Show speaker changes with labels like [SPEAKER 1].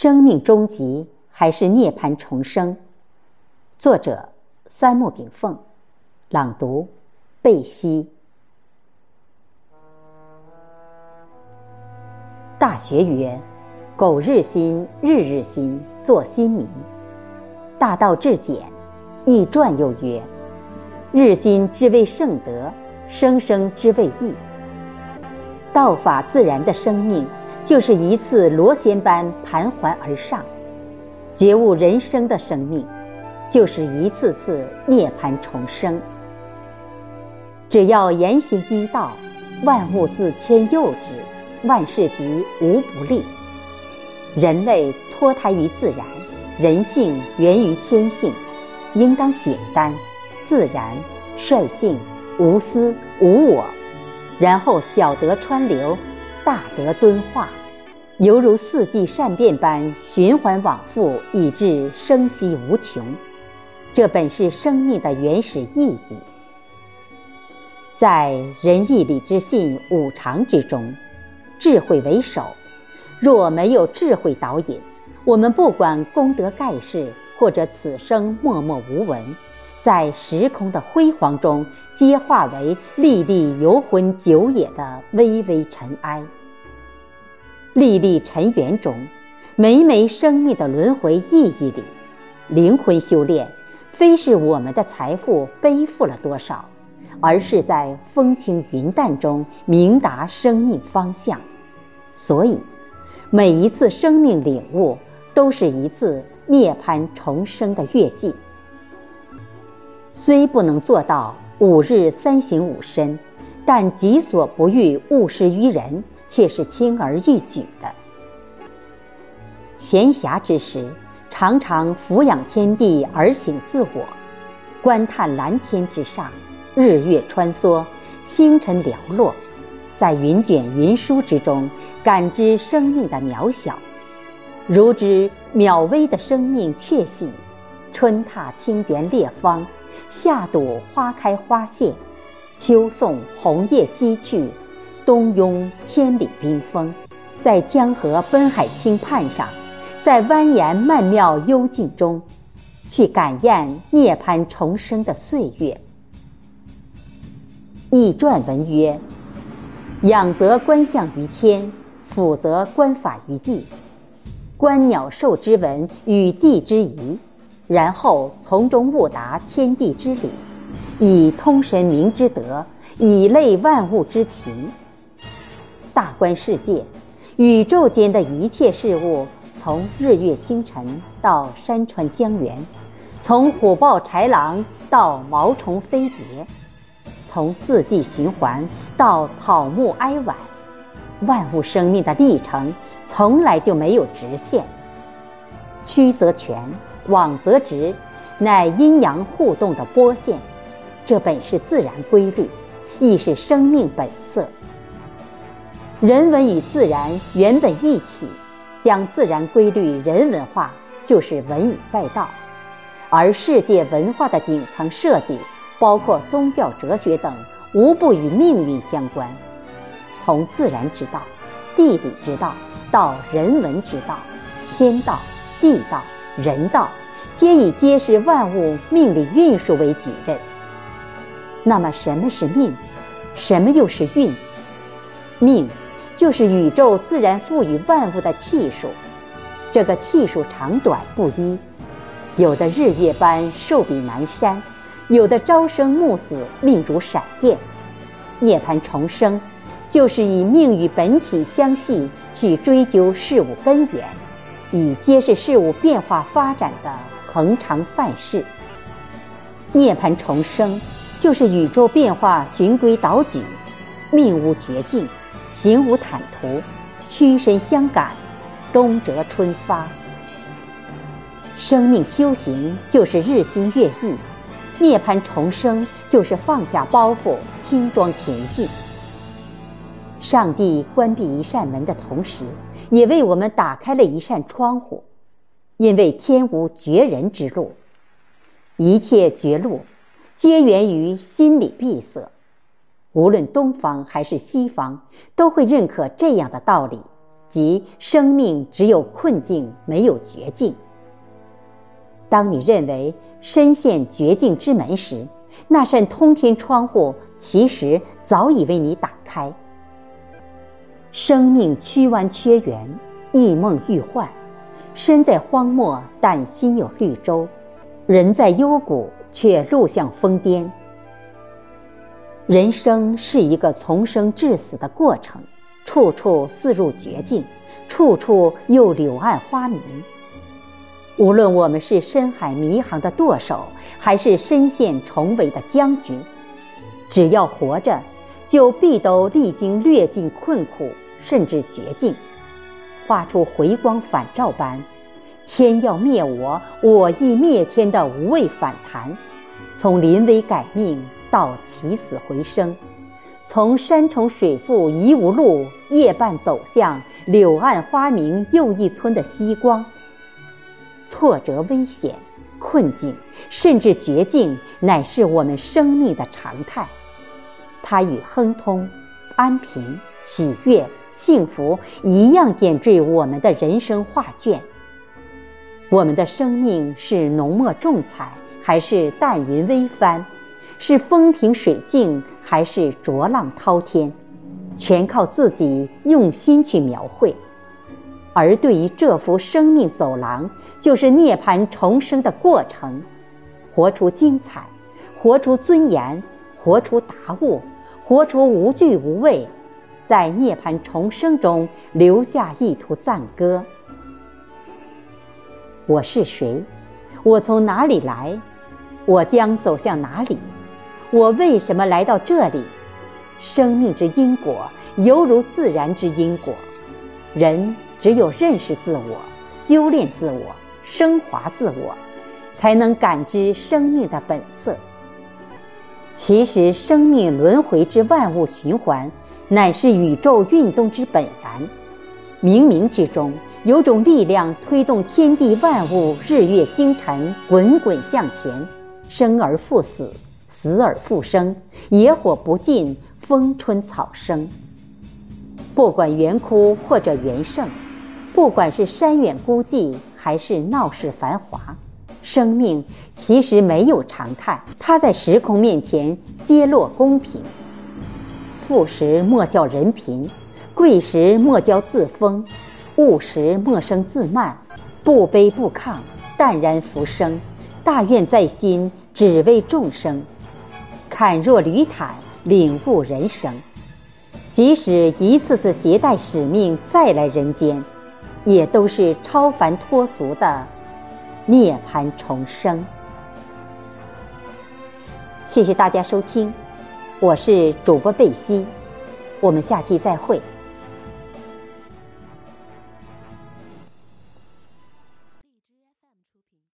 [SPEAKER 1] 生命终极还是涅槃重生？作者：三木炳凤，朗读：贝西。大学曰：“苟日新，日日新，作新民。”大道至简，易传又曰：“日新之谓圣德，生生之谓义。”道法自然的生命，就是一次螺旋般盘桓而上；觉悟人生的生命，就是一次次涅槃重生。只要言行一道，万物自天佑之，万事即无不利。人类脱胎于自然。人性源于天性，应当简单、自然、率性、无私、无我，然后小德川流，大德敦化，犹如四季善变般循环往复，以致生息无穷。这本是生命的原始意义。在仁义礼智信五常之中，智慧为首。若没有智慧导引，我们不管功德盖世，或者此生默默无闻，在时空的辉煌中，皆化为历历游魂久也的微微尘埃。历历尘缘中，每每生命的轮回意义里，灵魂修炼，非是我们的财富背负了多少，而是在风轻云淡中明达生命方向。所以，每一次生命领悟。都是一次涅槃重生的跃进。虽不能做到五日三省吾身，但己所不欲，勿施于人，却是轻而易举的。闲暇之时，常常俯仰天地而省自我，观叹蓝天之上，日月穿梭，星辰寥落，在云卷云舒之中，感知生命的渺小。如知渺微的生命确喜，春踏清源列芳，夏睹花开花谢，秋送红叶西去，东拥千里冰封。在江河奔海倾畔上，在蜿蜒曼妙幽静中，去感验涅槃重生的岁月。易传文曰：“仰则观象于天，俯则观法于地。”观鸟兽之文与地之宜，然后从中悟达天地之理，以通神明之德，以类万物之情。大观世界，宇宙间的一切事物，从日月星辰到山川江源，从虎豹豺狼到毛虫飞蝶，从四季循环到草木哀婉，万物生命的历程。从来就没有直线，曲则全，往则直，乃阴阳互动的波线。这本是自然规律，亦是生命本色。人文与自然原本一体，将自然规律人文化，就是文以载道。而世界文化的顶层设计，包括宗教、哲学等，无不与命运相关。从自然之道、地理之道。到人文之道，天道、地道、人道，皆以揭示万物命理运数为己任。那么，什么是命？什么又是运？命，就是宇宙自然赋予万物的气数。这个气数长短不一，有的日月般寿比南山，有的朝生暮死，命如闪电。涅槃重生。就是以命与本体相系去追究事物根源，以揭示事物变化发展的恒常范式。涅槃重生，就是宇宙变化循规蹈矩，命无绝境，行无坦途，屈身相感，冬折春发。生命修行就是日新月异，涅槃重生就是放下包袱，轻装前进。上帝关闭一扇门的同时，也为我们打开了一扇窗户，因为天无绝人之路，一切绝路，皆源于心理闭塞。无论东方还是西方，都会认可这样的道理：即生命只有困境，没有绝境。当你认为深陷绝境之门时，那扇通天窗户其实早已为你打开。生命曲弯缺圆，异梦欲幻，身在荒漠，但心有绿洲；人在幽谷，却路向峰巅。人生是一个从生至死的过程，处处似入绝境，处处又柳暗花明。无论我们是深海迷航的舵手，还是身陷重围的将军，只要活着，就必都历经略尽困苦，甚至绝境，发出回光返照般“天要灭我，我亦灭天”的无畏反弹，从临危改命到起死回生，从山重水复疑无路，夜半走向柳暗花明又一村的希光。挫折、危险、困境，甚至绝境，乃是我们生命的常态。它与亨通、安平、喜悦、幸福一样，点缀我们的人生画卷。我们的生命是浓墨重彩，还是淡云微帆？是风平水静，还是浊浪滔天？全靠自己用心去描绘。而对于这幅生命走廊，就是涅槃重生的过程，活出精彩，活出尊严，活出达悟，活出无惧无畏，在涅槃重生中留下一途赞歌。我是谁？我从哪里来？我将走向哪里？我为什么来到这里？生命之因果，犹如自然之因果。人。只有认识自我、修炼自我、升华自我，才能感知生命的本色。其实，生命轮回之万物循环，乃是宇宙运动之本然。冥冥之中，有种力量推动天地万物、日月星辰滚滚向前，生而复死，死而复生，野火不尽，风春草生。不管圆枯或者圆盛。不管是山远孤寂，还是闹市繁华，生命其实没有常态。它在时空面前皆落公平。富时莫笑人贫，贵时莫骄自封，物时莫生自慢，不卑不亢，淡然浮生。大愿在心，只为众生。坦若履坦，领悟人生。即使一次次携带使命再来人间。也都是超凡脱俗的涅槃重生。谢谢大家收听，我是主播贝西，我们下期再会。